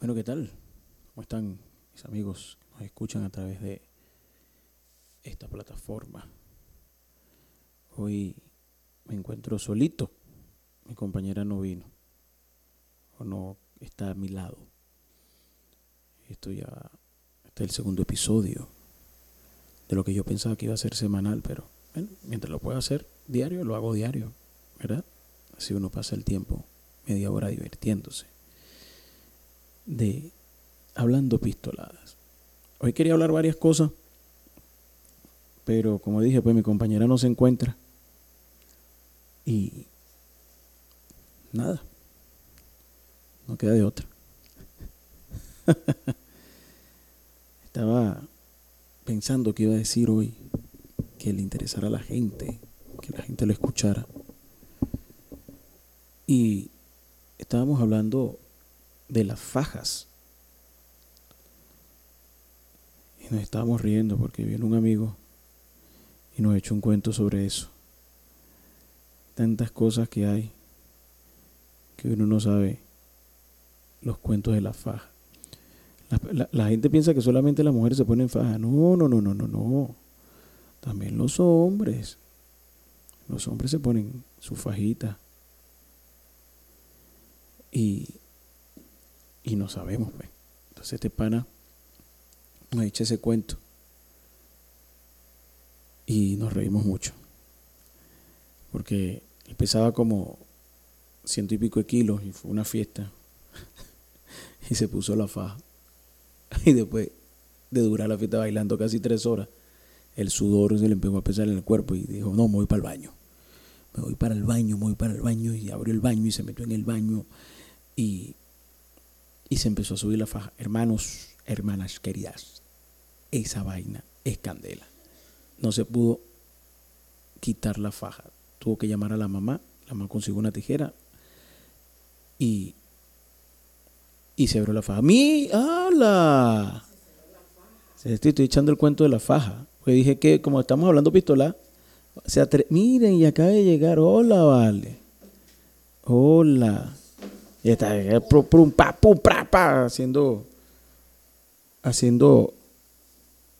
Bueno, ¿qué tal? ¿Cómo están mis amigos que nos escuchan a través de esta plataforma? Hoy me encuentro solito. Mi compañera no vino. O no está a mi lado. Esto ya este es el segundo episodio de lo que yo pensaba que iba a ser semanal, pero bueno, mientras lo pueda hacer diario, lo hago diario, ¿verdad? Así uno pasa el tiempo, media hora divirtiéndose de Hablando Pistoladas. Hoy quería hablar varias cosas, pero como dije, pues mi compañera no se encuentra. Y nada, no queda de otra. Estaba pensando que iba a decir hoy que le interesara a la gente, que la gente lo escuchara. Y estábamos hablando de las fajas. Y nos estábamos riendo porque viene un amigo y nos echó un cuento sobre eso. Tantas cosas que hay que uno no sabe los cuentos de la faja. La, la, gente piensa que solamente las mujeres se ponen faja. No, no, no, no, no, no. También los hombres. Los hombres se ponen su fajita. Y y no sabemos, pues. Entonces este pana nos echa ese cuento y nos reímos mucho. Porque él pesaba como ciento y pico de kilos y fue una fiesta y se puso la faja. Y después de durar la fiesta bailando casi tres horas, el sudor se le empezó a pesar en el cuerpo y dijo, no, me voy para el baño. Me voy para el baño, me voy para el baño y abrió el baño y se metió en el baño y y se empezó a subir la faja. Hermanos, hermanas queridas, esa vaina es candela. No se pudo quitar la faja. Tuvo que llamar a la mamá. La mamá consiguió una tijera y, y se abrió la faja. ¡Mi! ¡Hala! Estoy echando el cuento de la faja. Porque dije que, como estamos hablando pistola, se miren, y acaba de llegar. Hola, vale. Hola. Y está eh, pum, pa, pum, pra, pa, haciendo, haciendo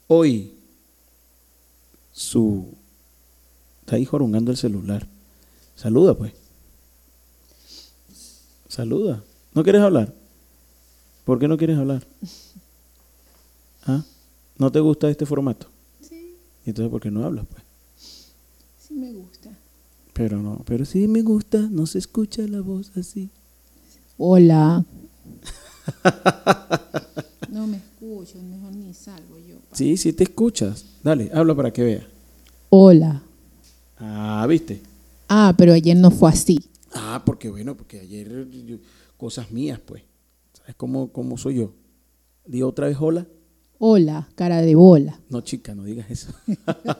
hoy su... Está ahí jorungando el celular. Saluda, pues. Saluda. ¿No quieres hablar? ¿Por qué no quieres hablar? ¿Ah? ¿No te gusta este formato? Sí. ¿Y entonces por qué no hablas, pues? Sí me gusta. Pero no, pero sí me gusta, no se escucha la voz así. Hola. no me escucho, mejor ni salgo yo. Sí, sí te escuchas. Dale, habla para que vea. Hola. Ah, ¿viste? Ah, pero ayer no fue así. Ah, porque bueno, porque ayer cosas mías, pues. ¿Sabes cómo, cómo soy yo? Di otra vez hola. Hola, cara de bola. No, chica, no digas eso.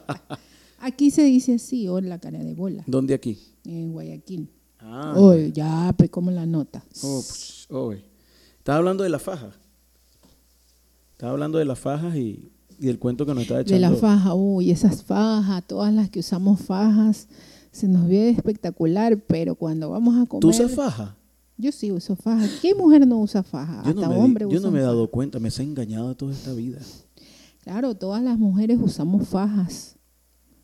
aquí se dice así, hola, cara de bola. ¿Dónde aquí? En Guayaquil. Ah, Oye, ya, pues como la nota. Oh, pues, oh, Estaba hablando de la faja. Estaba hablando de las fajas y, y el cuento que nos estaba echando. De la faja, uy, esas fajas, todas las que usamos fajas, se nos ve espectacular, pero cuando vamos a comer... ¿Tú usas faja? Yo sí uso faja. ¿Qué mujer no usa faja? Yo Hasta no me, hombre Yo no me he faja. dado cuenta, me he engañado toda esta vida. Claro, todas las mujeres usamos fajas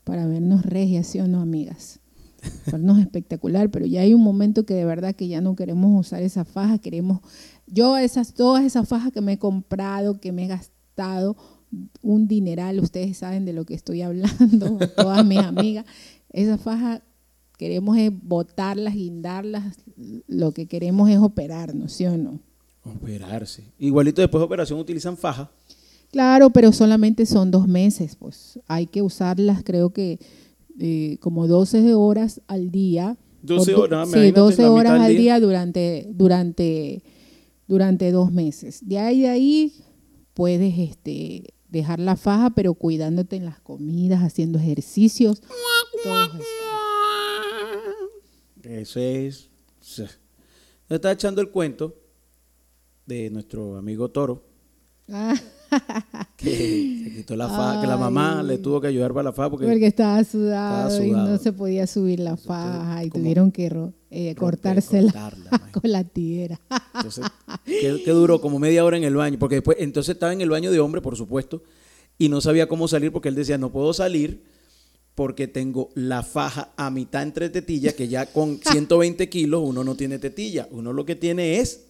para vernos regias, ¿sí o no, amigas? Vernos espectacular, pero ya hay un momento que de verdad que ya no queremos usar esa faja, queremos, yo esas, todas esas fajas que me he comprado, que me he gastado un dineral, ustedes saben de lo que estoy hablando, todas mis amigas, esas fajas queremos es botarlas, guindarlas, lo que queremos es operarnos, ¿sí o no? Operarse. Igualito después de operación utilizan faja. Claro, pero solamente son dos meses, pues hay que usarlas, creo que eh, como 12 horas al día. 12 Por- horas, Sí, imagínate, 12 la mitad horas al día. día durante, durante, durante dos meses. De ahí de ahí puedes este, dejar la faja, pero cuidándote en las comidas, haciendo ejercicios. todo eso. Eso es. Nos está echando el cuento de nuestro amigo Toro, Ah, que se quitó la faja, que la mamá le tuvo que ayudar para la faja porque, porque estaba sudado, Estaba y no se podía subir la faja y tuvieron que eh, cortársela con la tijera. Entonces, ¿qué, qué duró? Como media hora en el baño. Porque después, entonces estaba en el baño de hombre, por supuesto, y no sabía cómo salir porque él decía, no puedo salir porque tengo la faja a mitad entre tetillas, que ya con 120 kilos uno no tiene tetilla, uno lo que tiene es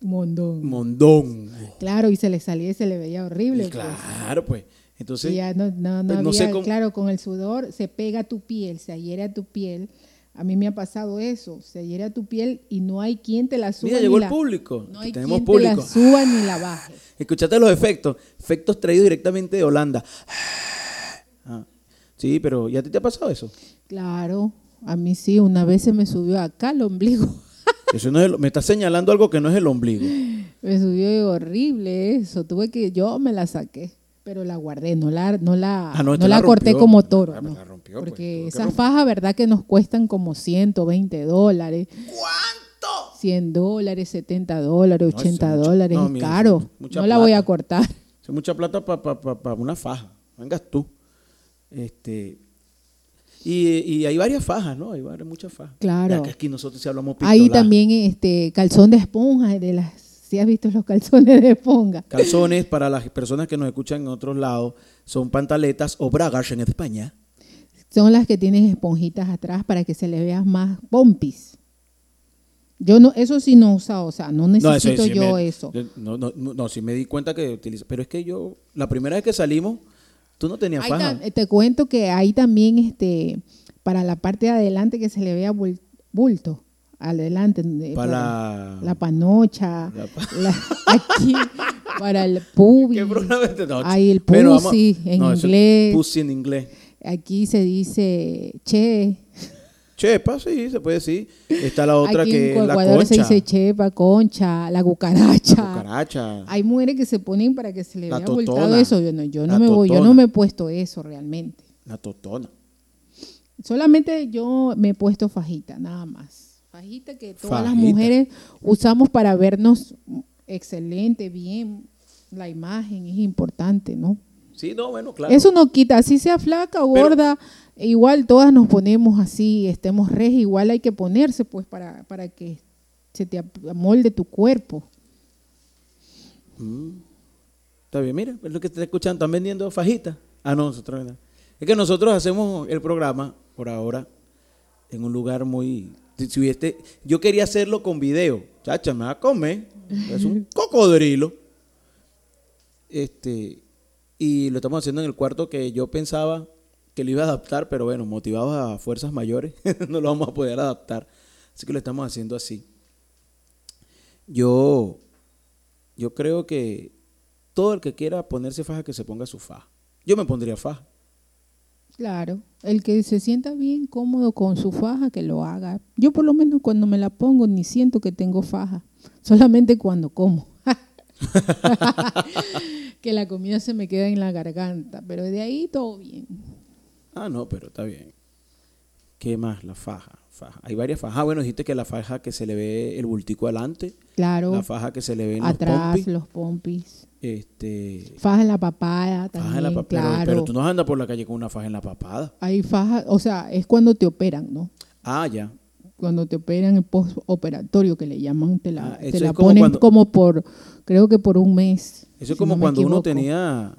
Mondón. mondón. Claro, y se le salía y se le veía horrible. Pues. claro, pues. Entonces, ya no, no, no pues, no sé cómo- claro, con el sudor se pega a tu piel, se adhiere a tu piel. A mí me ha pasado eso, se adhiere a tu piel y no hay quien te la suba mira, ni llegó la, el público. No hay tenemos quien público. te la suba ni la baje. Escuchate los efectos. Efectos traídos directamente de Holanda. Ah, Sí, pero ¿ya a ti te ha pasado eso? Claro, a mí sí, una vez se me subió acá el ombligo. Eso no es el- me está señalando algo que no es el ombligo. Me subió horrible eso. Tuve que, yo me la saqué, pero la guardé, no la, no la, Ah, no, no esta la la corté como toro. Ah, no. la rompió, pues, Porque que esas fajas, verdad que nos cuestan como 120 dólares. ¿Cuánto? 100 dólares, 70 dólares, No, 80 eso es mucha- dólares, no, es mira, caro. es No la voy a cortar. Es mucha plata para una faja. Vengas tú. Este, y, y hay varias fajas, ¿no? Hay varias, muchas fajas. Claro. Que aquí nosotros sí hablamos Hay pistola. también este calzón de esponja, de las, si has visto los calzones de esponja. Calzones para las personas que nos escuchan en otros lados son pantaletas o bragas en España. Son las que tienen esponjitas atrás para que se le vea más pompis. Yo no, eso sí no he usado, o sea, no necesito sí yo me- eso. No, no, no, no, sí me di cuenta que utiliza. Pero es que yo, la primera vez que salimos, tú no tenías faja. te cuento que hay también este para la parte de adelante que se le vea bul- bulto adelante donde- Para la- la panocha La pa- la- aquí para el pubis ¿Qué programa es este? No, hay el pussy en no, inglés Pussy en inglés. aquí se dice che Chepa, sí, se puede decir. Está la otra aquí que en es la concha. se dice chepa concha la cucaracha cucaracha. hay mujeres que se ponen para que se le La vea totona. eso yo no yo no La me voy yo no me he puesto eso realmente La totona. Solamente yo me he puesto fajita, nada más. Fajita que todas las mujeres usamos para vernos excelente, bien. La imagen es importante, ¿no? Sí, no, bueno, claro. Eso no quita, así sea flaca o Pero- gorda, igual todas nos ponemos así, estemos res, igual hay que ponerse pues para, para que se te amolde tu cuerpo. Mm. Está bien, mira, es lo que te escuchan, están vendiendo fajitas. Ah, no, nosotros no. Es que nosotros hacemos el programa, por ahora, en un lugar muy... si- si hubiese- yo quería hacerlo con video. Chacha, me va a comer. Es un cocodrilo. Este, y lo estamos haciendo en el cuarto que yo pensaba que lo iba a adaptar, pero bueno, motivados a fuerzas mayores, no lo vamos a poder adaptar. Así que lo estamos haciendo así. Yo, yo creo que todo el que quiera ponerse faja, que se ponga su faja. Yo me pondría faja. Claro, el que se sienta bien cómodo con su faja, que lo haga. Yo por lo menos cuando me la pongo ni siento que tengo faja, solamente cuando como. que la comida se me queda en la garganta, pero de ahí todo bien. Ah, no, pero está bien. ¿Qué más? La faja. faja. Hay varias fajas. Ah, bueno, dijiste que la faja que se le ve el bultico adelante, Claro, la faja que se le ve en atrás los pompis, los pompis, este, faja en la papada también, faja en la papada. Pero, claro. pero tú no andas por la calle con una faja en la papada. Hay faja, o sea, es cuando te operan, ¿no? Ah, ya. cuando te operan el postoperatorio que le llaman, te la, Ah, te la como ponen cuando- como por, creo que por un mes. Eso es si como no cuando uno tenía,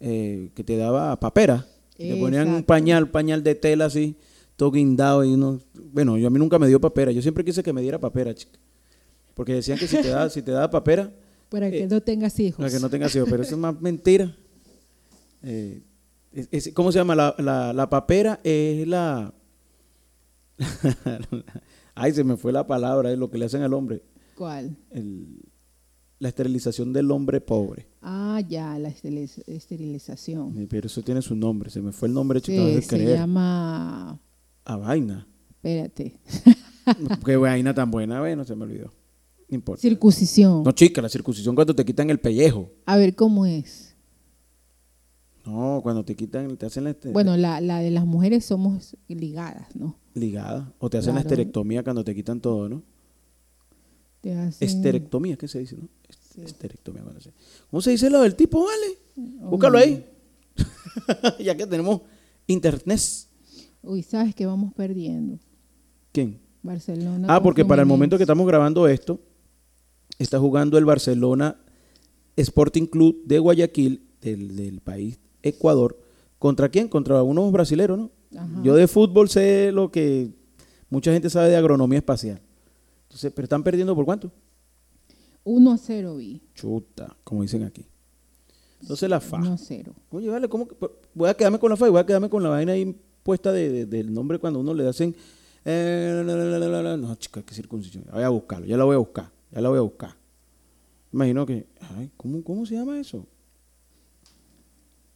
eh, que te daba papera. Te ponían un pañal, pañal de tela así, todo guindado y uno... Bueno, yo a mí nunca me dio papera. Yo siempre quise que me diera papera, chica. Porque decían que si te daba, si te daba papera, Para que eh, no tengas hijos. para que no tengas hijos. Pero eso es más mentira. Eh, es- es- ¿Cómo se llama? La, la, la papera es la... Ay, se me fue la palabra, es lo que le hacen al hombre. ¿Cuál? El- la esterilización del hombre pobre. Ah, ya, la esteriliz- esterilización. Pero eso tiene su nombre. Se me fue el nombre, chica, Sí, de se creer. llama, A vaina. espérate, Qué vaina tan buena, bueno, se me olvidó. No importa. circuncisión. No, chica, la circuncisión cuando te quitan el pellejo. A ver cómo es. No, cuando te quitan, te hacen la este- Bueno, la, la de las mujeres somos ligadas, ¿no? ligada. O te hacen la esterectomía cuando te quitan todo, ¿no? Te hacen- Esterectomía, ¿qué se dice, no? Sí. Esterectomía. cuando se- ¿Cómo se dice lo del tipo, vale? Búscalo ahí. ya que tenemos internet. Uy, sabes que vamos perdiendo. ¿Quién? Barcelona. Ah, porque para el momento que estamos grabando esto, está jugando el Barcelona Sporting Club de Guayaquil, del, del país Ecuador. ¿Contra quién? Contra unos brasileros, ¿no? Ajá. Yo de fútbol sé lo que mucha gente sabe de agronomía espacial. Entonces, pero están perdiendo por cuánto? 1 a 0 vi. Chuta, como dicen aquí. Entonces la 1 faja. a 0. Oye, vale, ¿cómo? que- por- Voy a quedarme con la faja y voy a quedarme con la vaina ahí puesta de, de- del nombre cuando uno le hacen. eh, la, la, la. No, chica, qué circuncisión. Voy a buscarlo, ya la voy a buscar, ya la voy a buscar. Imagino que. Ay, ¿cómo, ¿Cómo se llama eso?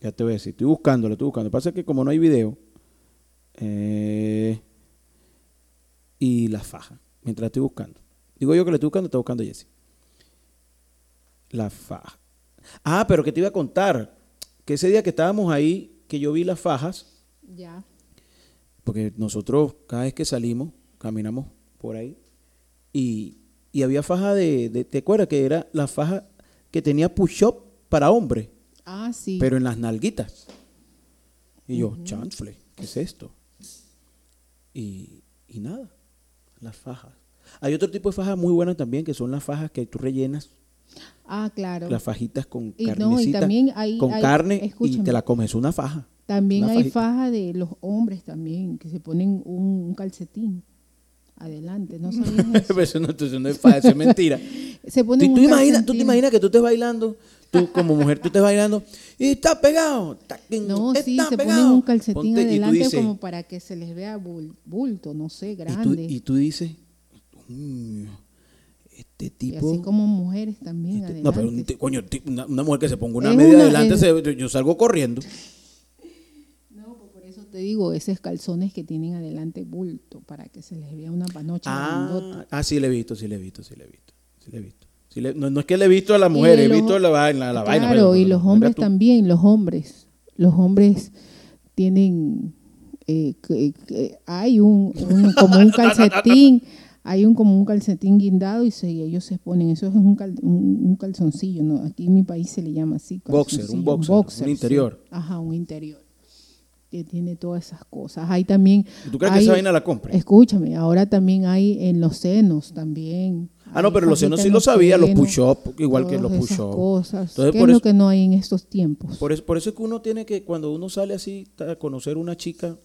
Ya te voy a decir, estoy buscándolo, estoy buscando. Lo que pasa es que como no hay video. eh, y la faja, mientras estoy buscando. Digo yo que le estoy buscando, está buscando Jesse. La faja. Ah, pero que te iba a contar, que ese día que estábamos ahí, que yo vi las fajas, Ya. porque nosotros cada vez que salimos, caminamos por ahí, y, y había faja de, de- ¿te acuerdas que era la faja que tenía push-up para hombres, Ah, sí. pero en las nalguitas? Y yo, chanfle, ¿qué es esto? Y, y nada, las fajas. Hay otro tipo de fajas muy buenas también, que son las fajas que tú rellenas, ah, claro. las fajitas con Y no, y también hay- con hay- carne y te la comes, es una faja. También Una hay fajita. faja de los hombres también, que se ponen un, un calcetín adelante. ¿No sabías eso? Pero eso no, eso no es faja, eso es mentira. Se ¿Tú, ponen tú un imaginas, tú te imaginas que tú estés bailando, tú como mujer, tú estés bailando y estás pegado. está- No, sí, está se ponen pegado. un calcetín Ponte- adelante dices- como para que se les vea bul- bulto, no sé, y tú, grande. y tú dices, "Mm, este Y tipo... así como mujeres también este- no, pero un coño, una, una mujer que se ponga una Es media una- adelante, es- se- yo salgo corriendo. No, pues por eso te digo, esos calzones que tienen adelante bulto, para que se les vea una panocha. Ah, ah, sí le he visto, sí le he visto, sí le he visto. Sí le he visto. Sí le- no, no es que le he visto a la mujer, he los- visto la vaina. La vaina Claro, y los pero hombres también, los hombres. Los hombres tienen, eh, que- que hay un, un- como un calcetín, hay un como un calcetín guindado y, se, y ellos se ponen, eso es un, cal- un, un calzoncillo, ¿no? Aquí en mi país se le llama así. Boxer, un boxer, un sí. interior. Ajá, un interior. Que tiene todas esas cosas. Hay también... ¿Y ¿Tú crees que hay- esa vaina la compre? Escúchame, ahora también hay en los senos también. Ah, no, pero los senos sí lo sabía, los push-up, igual que los push-up. cosas. Entonces, ¿Qué por es lo eso- que no hay en estos tiempos? Por eso, por eso es que uno tiene que, cuando uno sale así a conocer una chica,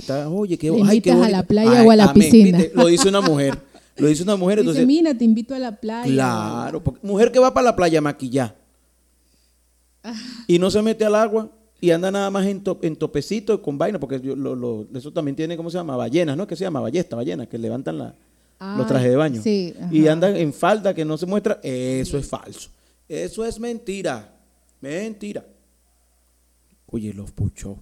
está, oye, qué, Le ay, qué a la playa o a la amén, piscina. ¿viste? Lo dice una mujer. Lo dice una mujer, Dice, entonces. mira, te invito a la playa. Claro, porque mujer que va para la playa maquillada y no se mete al agua y anda nada más en, to- en topecito con vaina, porque yo- lo- lo- eso también tiene, ¿cómo se llama? Ballenas, ¿no? Que se llama ballesta, ballenas, que levantan la, los Ah, trajes de baño. sí, y ajá. andan en falda que no se muestra, eso es falso. Eso es mentira. Mentira. Oye, los puchó.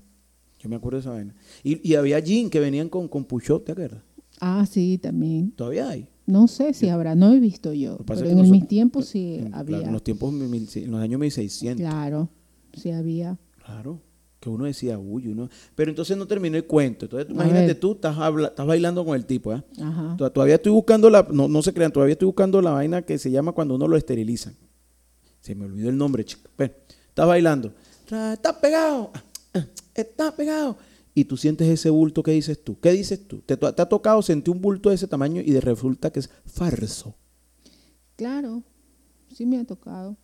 Yo me acuerdo de esa vaina. Y, y había jeans que venían con, con push ¿te acuerdas? Ah, sí, también. Todavía hay. No sé si habrá, no he visto yo. Pero en mis tiempos sí en, había. claro, en los tiempos, en los años 1600. Claro, sí había. Claro, que uno decía, uy, uno. Pero entonces no terminó el cuento. Entonces, imagínate tú, estás, habla- estás bailando con el tipo, ¿eh? Ajá. To- Todavía estoy buscando la, no, no se crean, todavía estoy buscando la vaina que se llama cuando uno lo esterilizan. Se me olvidó el nombre, chico. Bueno, estás bailando. Estás pegado. Estás pegado. Y tú sientes ese bulto, ¿qué dices tú? ¿Qué dices tú? ¿Te, ha tocado sentir un bulto de ese tamaño y de resulta que es falso? Claro, sí me ha tocado.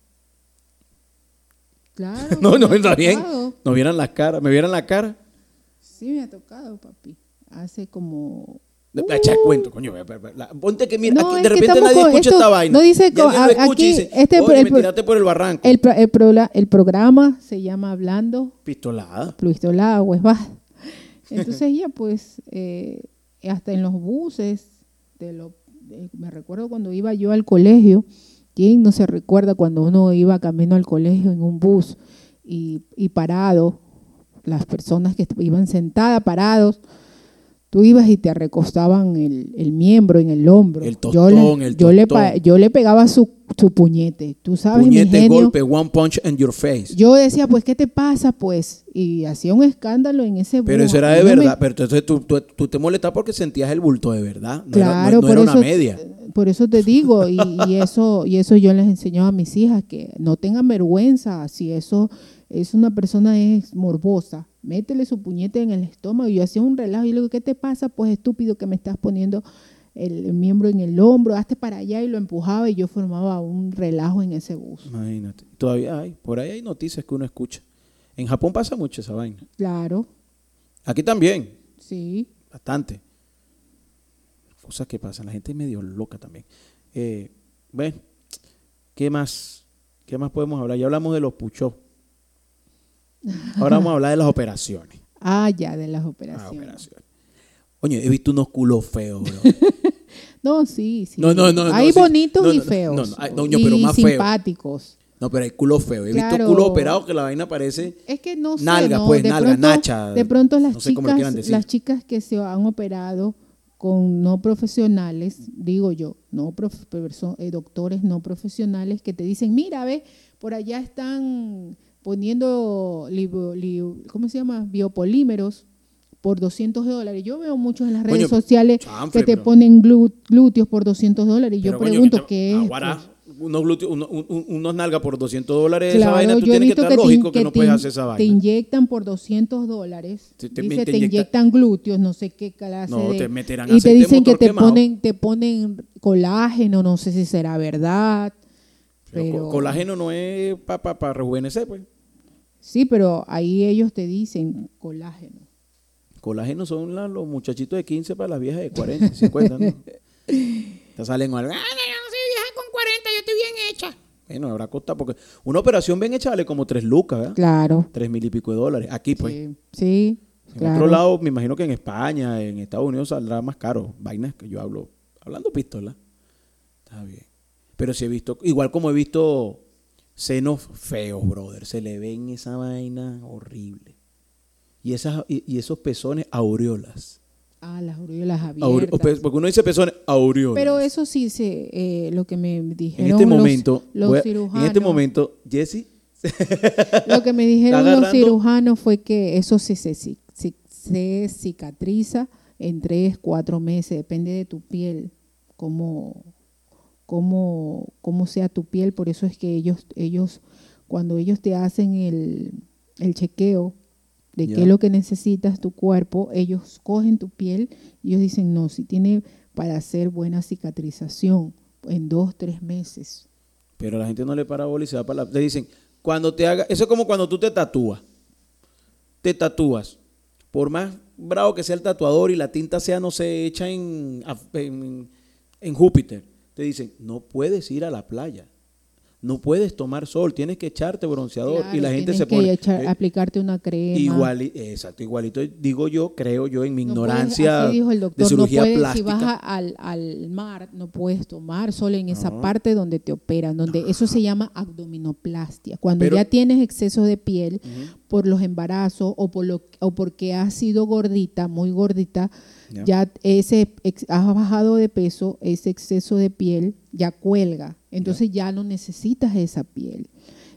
Claro. No, no, está bien. tocado. No vieran la cara, me vieran la cara. Sí me ha tocado, papi. Hace como De- Echa cuento, coño. Ponte que mira, No, aquí de que repente nadie escucha esto esta vaina. no dice y aquí dice, este "Oye, el me pro- tiraste por el barranco. El, pro- el, prola- el programa se llama Hablando Pistolada. Pluistolada Huesbad. Entonces ya pues eh, hasta en los buses, de lo, de- me recuerdo cuando iba yo al colegio, ¿quién no se recuerda cuando uno iba camino al colegio en un bus y, y parado, las personas que iban sentadas, parados, tú ibas y te recostaban el, el miembro en el hombro. El yo le, tostón, el yo le, tostón. yo le pegaba su, su puñete, tú sabes, mi Puñete, genio. golpe, one punch in your face. Yo decía, pues, ¿qué te pasa? Pues, y hacía un escándalo en ese pero eso era de me- verdad. Pero entonces tú, tú, tú te molestas porque sentías el bulto de verdad. No era, claro, no- no por, era eso, una media. por eso te digo, y, y eso y eso yo les enseño a mis hijas, que no tengan vergüenza, si eso es una persona es morbosa, métele su puñete en el estómago. Y yo hacía un relajo y le digo, ¿qué te pasa? Pues estúpido que me estás poniendo el, el miembro en el hombro, hazte para allá y lo empujaba y yo formaba un relajo en ese bus. Imagínate. Todavía hay, por ahí hay noticias que uno escucha. En Japón pasa mucho esa vaina. Claro, Aquí también, sí. bastante. Cosas que pasan, la gente es medio loca también. Eh, ¿Ves? ¿Qué más? ¿Qué más podemos hablar? Ya hablamos de los puchos. Ahora vamos a hablar de las operaciones. Ah, ya, de las Ah, operaciones. operaciones. Oye, he visto unos culos feos, bro. No, sí, sí. No, no, no, Hay bonitos No, y feos. no, no, pero más feo. simpáticos. No, pero hay culos feos. He visto Claro. culos operados que la vaina parece... Es que no sé, Nalga, ¿no? pues, de nalga, pronto, nacha, De pronto las no sé chicas, decir. las chicas que se han operado con no profesionales, digo yo, no prof- perso- eh, doctores no profesionales que te dicen, mira, ve, por allá están poniendo, libo- li- ¿cómo se llama? Biopolímeros por 200 dólares. Yo veo muchos en las redes Coño, sociales que te pero- ponen glúteos por 200 dólares. Y yo coño, pregunto, te- ¿qué es? aguará, pues? unos glúteos, uno- un- un- unos nalgas por 200 dólares, esa Claro, vaina, tú tienes que estar que, te, lógico que, que no te puedes hacer esa te vaina. inyectan por 200 dólares. Te- te- Dice, te te, inyecta- inyectan glúteos, no sé qué clase No, de... te meterán y te dicen que te quemado. ponen, te ponen colágeno, no sé si será verdad. Pero Pero, co- colágeno no es para pa, rejuvenecer, pues. Sí, pero ahí ellos te dicen colágeno. Colágeno son la- los muchachitos de 15 para las viejas de 40, 50, ¿no? Te salen algo. "Ah, no, yo no soy vieja con 40, yo estoy bien hecha. Bueno, habrá costado porque una operación bien hecha vale como 3 lucas, ¿verdad? Claro. 3 mil y pico de dólares. Aquí, pues. Sí, sí, En claro. otro lado, me imagino que en España, en Estados Unidos saldrá más caro. Vainas que yo hablo, hablando pistola. Está bien. Pero sí he visto, igual como he visto senos feos, brother. Se le ven esa vaina horrible. Y, esas, y, y esos pezones aureolas. Ah, las aureolas Aure- abiertas. porque uno dice pezones aureolas. Pero eso sí, se, eh, lo que me dijeron en este momento, los, a- cirujanos. en este momento, Jesse, Lo que me dijeron los cirujanos fue que eso se, se, se cicatriza en tres, cuatro meses, depende de tu piel, cómo, cómo, cómo sea tu piel. Por eso es que ellos, ellos cuando ellos te hacen el, el chequeo de qué es lo que necesitas tu cuerpo, ellos cogen tu piel y ellos dicen, no, si tiene para hacer buena cicatrización en dos, tres meses. Pero la gente no le para bola y se va para la... Le dicen, cuando te haga... Eso es como cuando tú te tatúas. Te tatúas. Por más bravo que sea el tatuador y la tinta sea, no sé, hecha en, en, en Júpiter. Te dicen, no puedes ir a la playa. No puedes tomar sol. Tienes que echarte bronceador. y la gente se que pone... echar- eh, aplicarte una crema. igual, exacto, igualito. Digo yo, creo yo, en mi No ignorancia puedes- así dijo el de cirugía no puedes, plástica. Si vas al, al mar, no puedes tomar solo en esa parte donde te operan, donde eso se llama abdominoplastia. Cuando Pero- ya tienes exceso de piel por los embarazos o, por lo, o porque has sido gordita, muy gordita, Ya. ya ese has bajado de peso, ese exceso de piel ya cuelga. Entonces ya, no necesitas esa piel.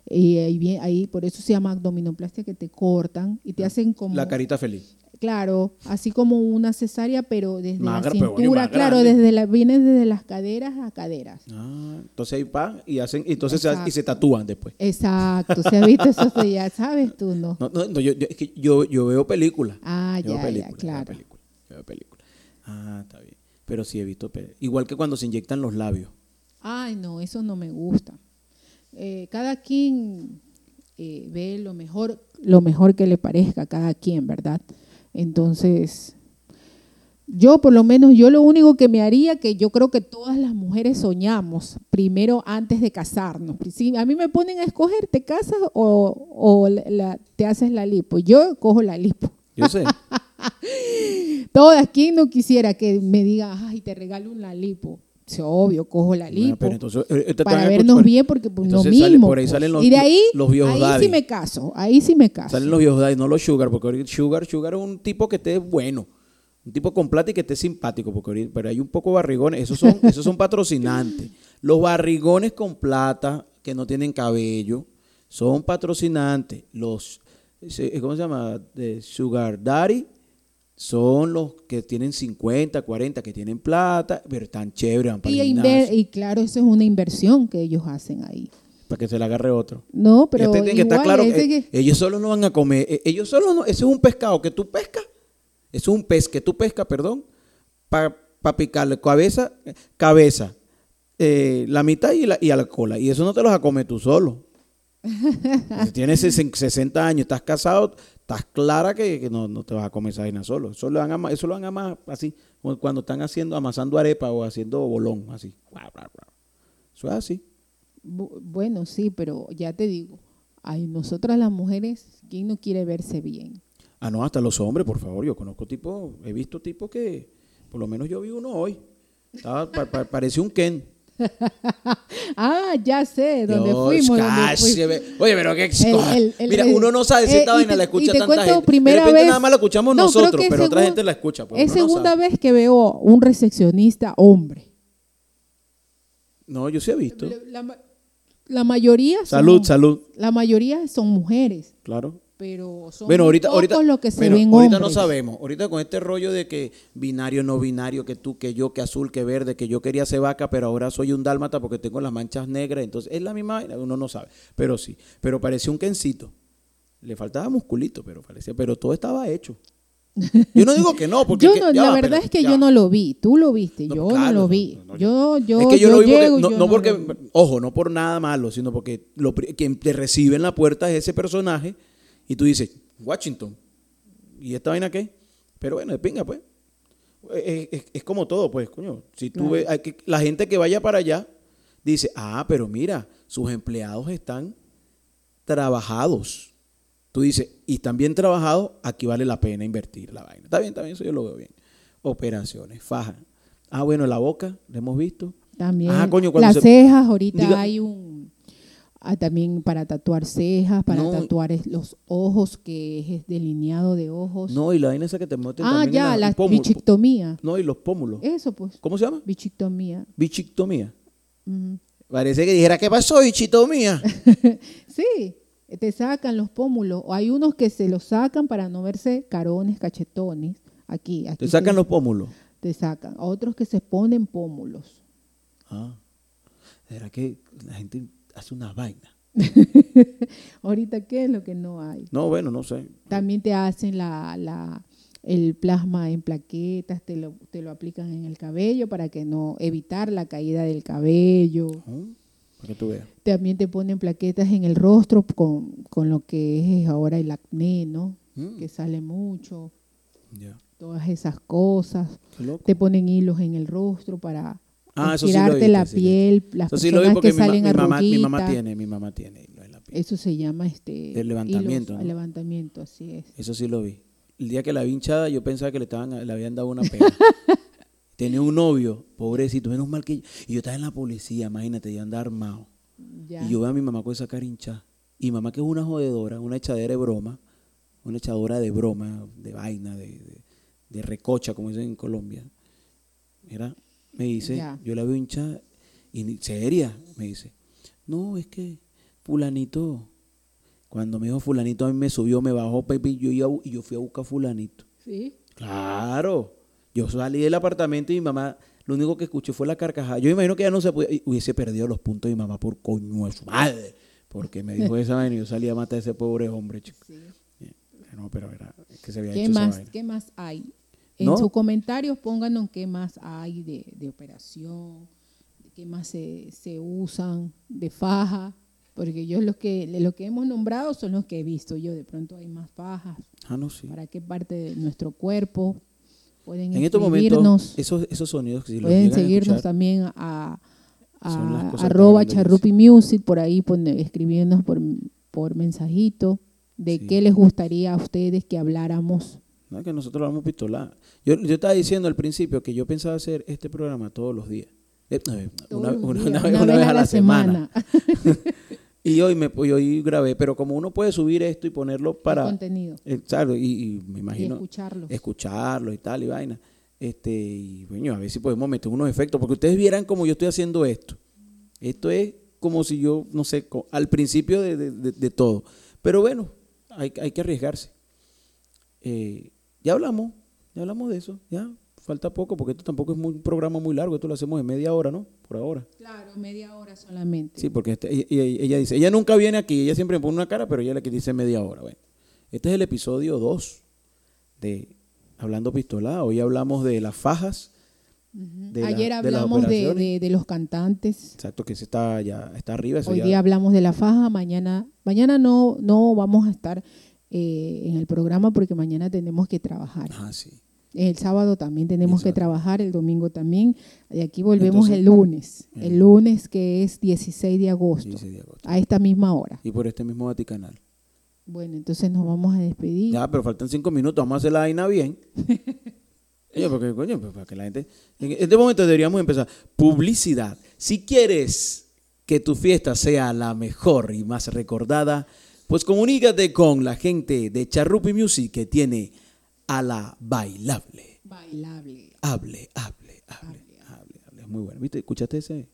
Y ahí, bien, ahí por eso se llama abdominoplastia que te cortan y te hacen como La carita feliz. Claro, así como una cesárea, pero desde Más la cintura, claro, desde la, viene desde las caderas a caderas. Ah, entonces ahí van y hacen, y entonces se, y se tatúan después. Exacto, se ha visto eso, ya sabes tú, ¿no? No, no, no, yo, yo- es que yo, yo veo películas. Ah, Yo veo ya, ya, películas, yo veo claro. películas, yo veo películas. Ah, está bien. Pero sí he visto. Igual que cuando se inyectan los labios. Ay, no, eso no me gusta. Eh, cada quien eh, ve lo mejor, lo mejor que le parezca a cada quien, ¿verdad? Entonces, yo por lo menos, yo lo único que me haría, que yo creo que todas las mujeres soñamos, primero antes de casarnos. Si a mí me ponen a escoger, ¿te casas o, o la- la- te haces la lipo? Yo cojo la lipo. Yo sé. Todas, ¿quién no quisiera que me diga, ay, te regalo una lipo? Sí, obvio, cojo la Bueno, lipo. pero entonces, eh, eh, para vernos bien, porque pues, lo entonces sale- mismo. por ahí pues. salen los- y de ahí, los viejos ahí daddy. sí me caso, ahí sí me caso. Salen los viejos daddy, no los sugar, porque ahorita sugar, sugar es un tipo que esté bueno. Un tipo con plata y que esté simpático, porque ahorita, pero hay un poco barrigones, esos son, esos son patrocinantes. Los barrigones con plata, que no tienen cabello, son patrocinantes. Los, ¿cómo se llama? De sugar daddy, son los que tienen 50, 40, que tienen plata, pero están chéveres, van para y, el y claro, eso es una inversión que ellos hacen ahí. para que se le agarre otro. No, pero te tienen que igual, claro que que- ellos solo no van a comer, eh, ellos solo no, eso es un pescado que tú pescas, es un pez que tú pescas, perdón, para para picarle cabeza, cabeza, eh, la mitad y, la, y a la cola. Y eso no te lo vas a comer tú solo. Si tienes 60 años, estás casado, estás clara que, no, no, te vas a comer esa vaina solo. Eso lo van a, eso lo van a más así, cuando están haciendo, amasando arepa o haciendo bolón, así. Eso es así. Bueno, sí, pero ya te digo, hay nosotras las mujeres, ¿quién no quiere verse bien? Ah, no, hasta los hombres, por favor. Yo conozco tipos, he visto tipos que, por lo menos yo vi uno hoy. Estaba, parecía un Ken. ah, ya sé, donde fuimos. Oye, pero qué. Mira, uno no sabe si esta eh, vaina la escucha tanta gente. Primera de repente vez, nada más la escuchamos nosotros, pero otra gente la escucha. Pues, es segunda vez que veo un recepcionista hombre. No, yo sí he visto. La, mayoría. Salud, salud. La mayoría son mujeres. Claro pero son bueno, ahorita, ahorita, lo que se ahorita no sabemos. Ahorita con este rollo de que binario, no binario, que tú, que yo, que azul, que verde, que yo quería ser vaca, pero ahora soy un dálmata porque tengo las manchas negras. Entonces, es la misma uno no sabe. Pero sí, pero parecía un kencito. Le faltaba musculito, pero parecía, pero todo estaba hecho. Yo no digo que no, porque yo la verdad es que yo no lo vi. Tú lo viste, yo no lo vi. yo, yo, es que yo, lo vi porque, no, porque, ojo, no por nada malo, sino porque lo, quien te recibe en la puerta es ese personaje y tú dices, Washington, ¿y esta vaina qué? Pero bueno, de pinga, pues. Es, como todo, pues, coño. Si tú ves, la gente que vaya para allá dice, ah, pero mira, sus empleados están trabajados. Tú dices, y están bien trabajados, aquí vale la pena invertir la vaina. Está bien, está bien, eso yo lo veo bien. Operaciones, faja. Ah, bueno, la boca, la hemos visto. También. Ah, coño, Las cejas, ahorita hay un Ah, también para tatuar cejas, para tatuar los ojos, que es delineado de ojos. No, y la vaina esa que te meten Ah, ya, la, bichictomía. No, y los pómulos. Eso, pues. ¿Cómo se llama? Bichictomía. Bichictomía. Parece que dijera, ¿qué pasó, bichictomía? sí, te sacan los pómulos. O hay unos que se los sacan para no verse carones, cachetones. Aquí, aquí. ¿Te sacan los pómulos? Te sacan. Otros que se ponen pómulos. Ah. ¿Será que la gente hace una vaina. Ahorita, ¿qué es lo que no hay? No, bueno, no sé. También te hacen la, la, el plasma en plaquetas, te lo, te lo aplican en el cabello para que no evitar la caída del cabello. para que tú veas. También te ponen plaquetas en el rostro con, lo que es ahora el acné, ¿no? Mm. Que sale mucho. Todas esas cosas. Te ponen hilos en el rostro para Ah, eso la piel, las personas que salen mi, mamá, mi mamá tiene, mi mamá tiene Eso se llama este el levantamiento. El levantamiento, así es. Eso sí lo vi. El día que la vi hinchada, yo pensaba que le estaban, le habían dado una pena. Tenía un novio, pobrecito, menos mal que yo. Y yo estaba en la policía, imagínate, yo andaba armado. Y yo veo a mi mamá con esa cara hinchada. Y mamá que es una jodedora, una echadera de broma, una echadora de broma, de vaina, de, de, de recocha, como dicen en Colombia. Mira, me dice, yo la veo hinchada y seria, me dice, no, es que fulanito, cuando me dijo fulanito a mí me subió, me bajó Pepe y yo, y yo fui a buscar fulanito. Sí. Claro. Yo salí del apartamento y mi mamá, lo único que escuché fue la carcajada. Yo imagino que ya no se podía, hubiese perdido los puntos de mi mamá por coño de su madre. Porque me dijo esa vaina y yo salí a matar a ese pobre hombre, chico. Sí. No, pero era que se había ¿Qué más, ¿Qué más hay? En sus comentarios pónganos qué más hay de, de operación, qué más se, se, usan de faja, porque yo los que lo que hemos nombrado son los que he visto yo. De pronto hay más fajas. Ah, no, sí. ¿Para qué parte de nuestro cuerpo? Pueden en estos momentos, esos, esos sonidos si Pueden seguirnos también a, a arroba charrupi music, por ahí pone, escribiendo por, por mensajito de qué les gustaría a ustedes que habláramos no que nosotros lo vamos pistolar. Yo, yo estaba diciendo al principio que yo pensaba hacer este programa todos los días. Eh, una, vez, a la, semana. y hoy me hoy grabé, pero como uno puede subir esto y ponerlo para contenido. Eh, y, me imagino escucharlo. escucharlo y tal y vaina. Este, y bueno, a ver si podemos meter unos efectos, porque ustedes vieran como yo estoy haciendo esto. Esto es como si yo, no sé, al principio de, de, todo. Pero bueno, hay, hay que arriesgarse. Eh, ya hablamos, ya hablamos de eso, ya. Falta poco porque esto tampoco es un programa muy largo, esto lo hacemos en media hora, ¿no? Por ahora. Claro, media hora solamente. Sí, porque este, ella, dice, ella nunca viene aquí, ella siempre me pone una cara, pero ella es la que dice media hora. Bueno, este es el episodio 2 de Hablando Pistola. Hoy hablamos de las fajas de la- Ayer de las hablamos de, operaciones. de- de los cantantes. Exacto, que ese está ya está arriba. Eso Hoy ya- día hablamos de la faja. Mañana, mañana no, no vamos a estar eh, en el programa porque mañana tenemos que trabajar. Ah, sí. El sábado también tenemos que trabajar, el domingo también. De aquí volvemos Entonces, el lunes. mm. El lunes que es 16 de agosto, 16 de agosto. a esta misma hora. Y por este mismo Vaticanal. Bueno, entonces nos vamos a despedir. Ya, pero faltan cinco minutos, vamos a hacer la vaina bien. Oye, porque, coño, pues, para que la gente... En este momento deberíamos empezar. Publicidad. Si quieres que tu fiesta sea la mejor y más recordada, pues comunícate con la gente de Charrupi Music que tiene a la bailable. Bailable. Hable, hable, hable, hable, hable. Muy bueno. ¿Viste? ¿Escuchaste ese?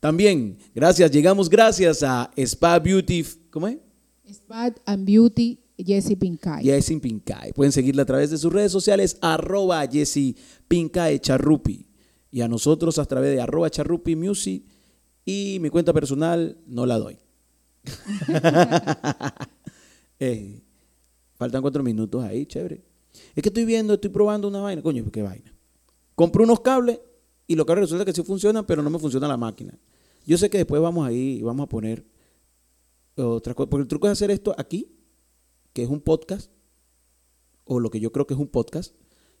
También, gracias, llegamos gracias a Spa Beauty. ¿Cómo es? Spa and Beauty, Jessie Pincay. Jessie Pincay. Pueden seguirla a través de sus redes sociales, arroba Jessie Pincay Charrupi. Y a nosotros a través de arroba Charrupi Music. Y mi cuenta personal no la doy. Eh, faltan cuatro minutos ahí, chévere. Es que estoy viendo, estoy probando una vaina. Coño, ¿qué vaina? Compré unos cables y los cables resulta que sí funcionan, pero no me funciona la máquina. Yo sé que después vamos ahí y vamos a poner otra cosa. Porque el truco es hacer esto aquí, que es un podcast, o lo que yo creo que es un podcast,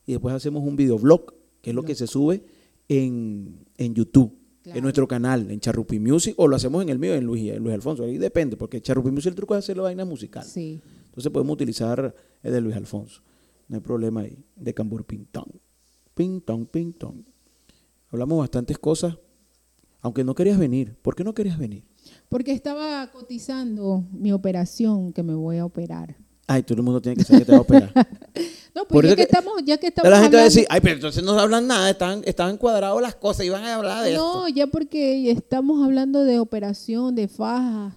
y después hacemos un videoblog, que es lo que se sube en, en YouTube, Claro. en nuestro canal, en Charrupi Music, o lo hacemos en el mío, en Luis, en Luis Alfonso. Ahí depende, porque Charrupi Music el truco es hacer la vaina musical. Sí. Entonces podemos utilizar el de Luis Alfonso. No hay problema ahí. De Cambur Pintón. Pintón, pintón. Hablamos bastantes cosas. Aunque no querías venir. ¿Por qué no querías venir? Porque estaba cotizando mi operación que me voy a operar. Ay, todo el mundo tiene que saber que te va a operar. No, Por pues ya eso que, que- estamos, ya que estamos la gente va a hablando- decir, ay, pero entonces no hablan nada, están, están cuadrados las cosas y van a hablar de No, esto. ya porque estamos hablando de operación, de faja.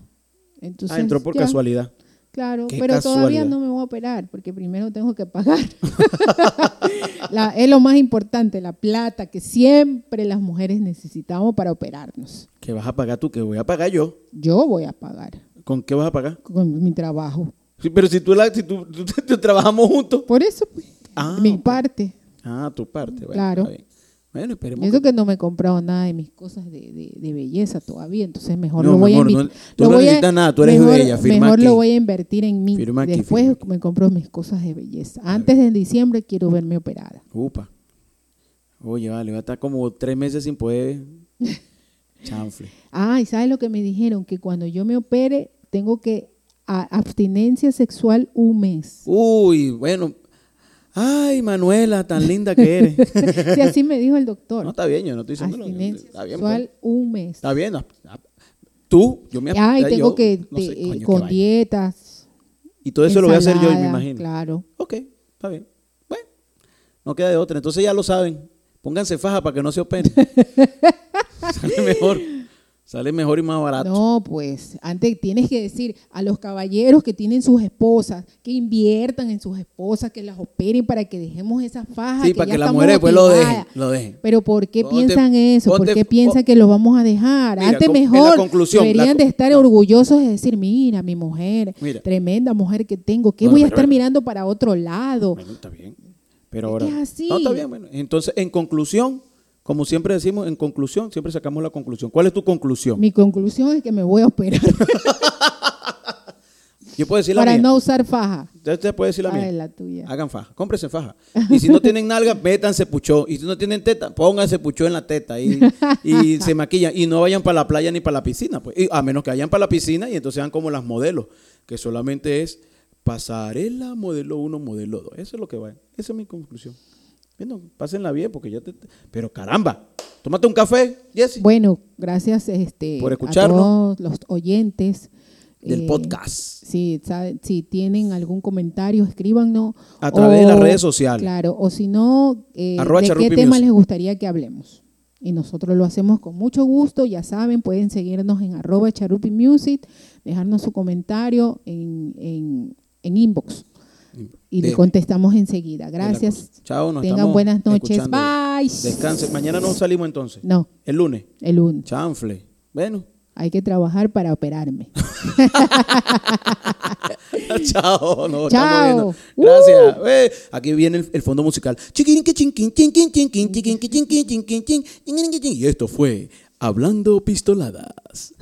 Entonces, Ah, entró por ya, casualidad. Claro, pero todavía no me voy a operar porque primero tengo que pagar. La- es lo más importante, la plata que siempre las mujeres necesitamos para operarnos. ¿Qué vas a pagar tú? ¿Qué voy a pagar yo? Yo voy a pagar ¿Con qué vas a pagar? con mi trabajo. Sí, pero si tú, la, si tú, tú- tú- trabajamos juntos. Por eso, pues, Ah, mi parte. Ah, tu parte. Bueno, Claro. Bueno, esperemos. Eso que- no me he comprado nada de mis cosas de, de- de belleza todavía, entonces mejor No, lo voy amor, a no- invi- tú lo no voy a- necesitas nada, tú eres mejor, bella, firma Mejor aquí. lo voy a invertir en mí. Firma aquí, Después firma me compro mis cosas de belleza. Antes de diciembre quiero verme operada. Upa. Oye, vale, va a estar como tres meses sin poder. Chanfle. Ah, y ¿sabes lo que me dijeron? Que cuando yo me opere tengo que abstinencia sexual un mes. Uy, bueno. Ay, Manuela, tan linda que eres. Sí, así me dijo el doctor. No, está bien, yo no estoy diciendo abstinencia Está bien, sexual pues. un mes. Está bien. Tú, yo me Ay, yo, tengo que no sé, te- eh, coño, con dietas. Y todo eso lo voy a hacer yo, y me imagino. Claro. Ok, está bien. Bueno, no queda de otra. Entonces ya lo saben. Pónganse faja para que no se operen. Sale mejor. Sale mejor y más barato. No, pues antes tienes que decir a los caballeros que tienen sus esposas, que inviertan en sus esposas, que las operen para que dejemos esas fajas. sí, para ya que las estamos mujeres después lo dejen. motivadas. Lo dejen. Pero ¿por qué Ponte- piensan eso? ¿Por qué piensan que los vamos a dejar? Mira, Antes la mejor la deberían de estar no. orgullosos de decir, mira, mi mujer, Mira. tremenda mujer que tengo, ¿qué No, voy a estar mirando para otro lado? Bueno, está bien. Pero ahora. es así. No, está bien. Bueno. Entonces, en conclusión, como siempre decimos, en conclusión, siempre sacamos la conclusión. ¿Cuál es tu conclusión? Mi conclusión es que me voy a operar Yo puedo decir la para mía. no usar faja. Usted usted puede decir la Ay, mía. la tuya. Hagan faja, cómprense faja. Y si no tienen nalga, métanse puchó. Y si no tienen teta, pónganse puchó en la teta y, y se maquillan. Y no vayan para la playa ni para la piscina, pues. Y a menos que vayan para la piscina y entonces sean como las modelos, que solamente es pasarela modelo 1, modelo 2. Eso es lo que va. Esa es mi conclusión. Bueno, pásenla bien porque ya te... Pero caramba, tómate un café, Jesse. Bueno, gracias este, Por a escucharnos. todos los oyentes. del Eh, podcast. Si, sabe- si tienen algún comentario, escríbanos. A través de las redes sociales. Claro, o si no, eh, ¿de qué tema les gustaría que hablemos? Y nosotros lo hacemos con mucho gusto. Ya saben, pueden seguirnos en arroba charupi music, dejarnos su comentario en, en, en inbox y le De- contestamos enseguida. Gracias. Chao, nos Tengan buenas noches. escuchando. Bye. Descansen. Mañana no salimos entonces. No, El lunes. el lunes. Chanfle. Bueno. Hay que trabajar para operarme. Chao. No, Chao. Gracias. Eh, aquí viene el, el fondo musical. Y esto fue Hablando Pistoladas.